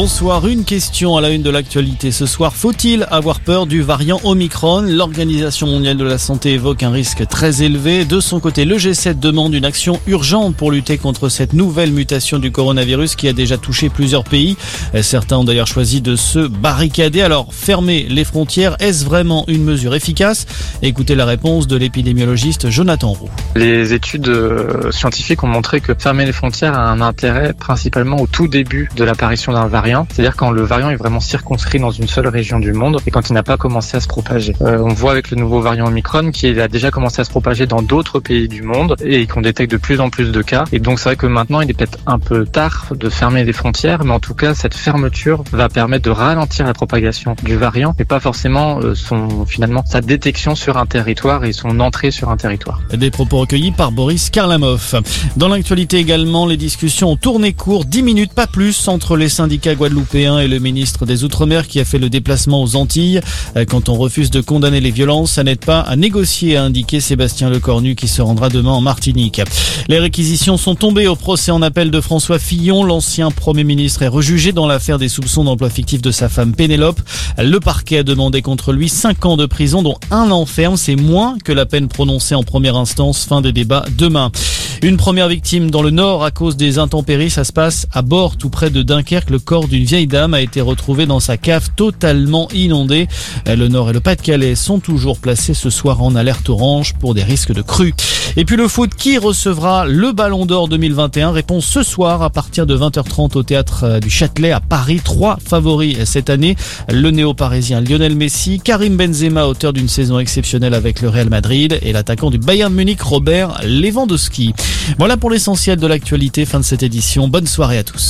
Bonsoir, une question à la une de l'actualité ce soir. Faut-il avoir peur du variant Omicron? L'Organisation mondiale de la santé évoque un risque très élevé. De son côté, le G7 demande une action urgente pour lutter contre cette nouvelle mutation du coronavirus qui a déjà touché plusieurs pays. Certains ont d'ailleurs choisi de se barricader. Alors, fermer les frontières, est-ce vraiment une mesure efficace? Écoutez la réponse de l'épidémiologiste Jonathan Roux. Les études euh, scientifiques ont montré que fermer les frontières a un intérêt principalement au tout début de l'apparition d'un variant c'est-à-dire quand le variant est vraiment circonscrit dans une seule région du monde et quand il n'a pas commencé à se propager. Euh, on voit avec le nouveau variant Omicron qu'il a déjà commencé à se propager dans d'autres pays du monde et qu'on détecte de plus en plus de cas. Et donc c'est vrai que maintenant il est peut-être un peu tard de fermer les frontières, mais en tout cas cette fermeture va permettre de ralentir la propagation du variant et pas forcément euh, son finalement sa détection sur un territoire et son entrée sur un territoire. Des propos recueillis par Boris Karlamov. Dans l'actualité également, les discussions ont tourné court, 10 minutes pas plus entre les syndicats et le ministre des Outre-mer qui a fait le déplacement aux Antilles. Euh, quand on refuse de condamner les violences, ça n'aide pas à négocier, a indiqué Sébastien Lecornu qui se rendra demain en Martinique. Les réquisitions sont tombées au procès en appel de François Fillon. L'ancien Premier ministre est rejugé dans l'affaire des soupçons d'emploi fictif de sa femme Pénélope. Le parquet a demandé contre lui 5 ans de prison, dont un an ferme. C'est moins que la peine prononcée en première instance. Fin des débats demain. Une première victime dans le nord à cause des intempéries. Ça se passe à bord, tout près de Dunkerque. Le corps d'une vieille dame a été retrouvé dans sa cave totalement inondée. Le nord et le Pas-de-Calais sont toujours placés ce soir en alerte orange pour des risques de crue. Et puis le foot, qui recevra le Ballon d'Or 2021 Réponse ce soir à partir de 20h30 au théâtre du Châtelet à Paris. Trois favoris cette année. Le néo-parisien Lionel Messi, Karim Benzema, auteur d'une saison exceptionnelle avec le Real Madrid et l'attaquant du Bayern Munich Robert Lewandowski. Voilà pour l'essentiel de l'actualité. Fin de cette édition. Bonne soirée à tous.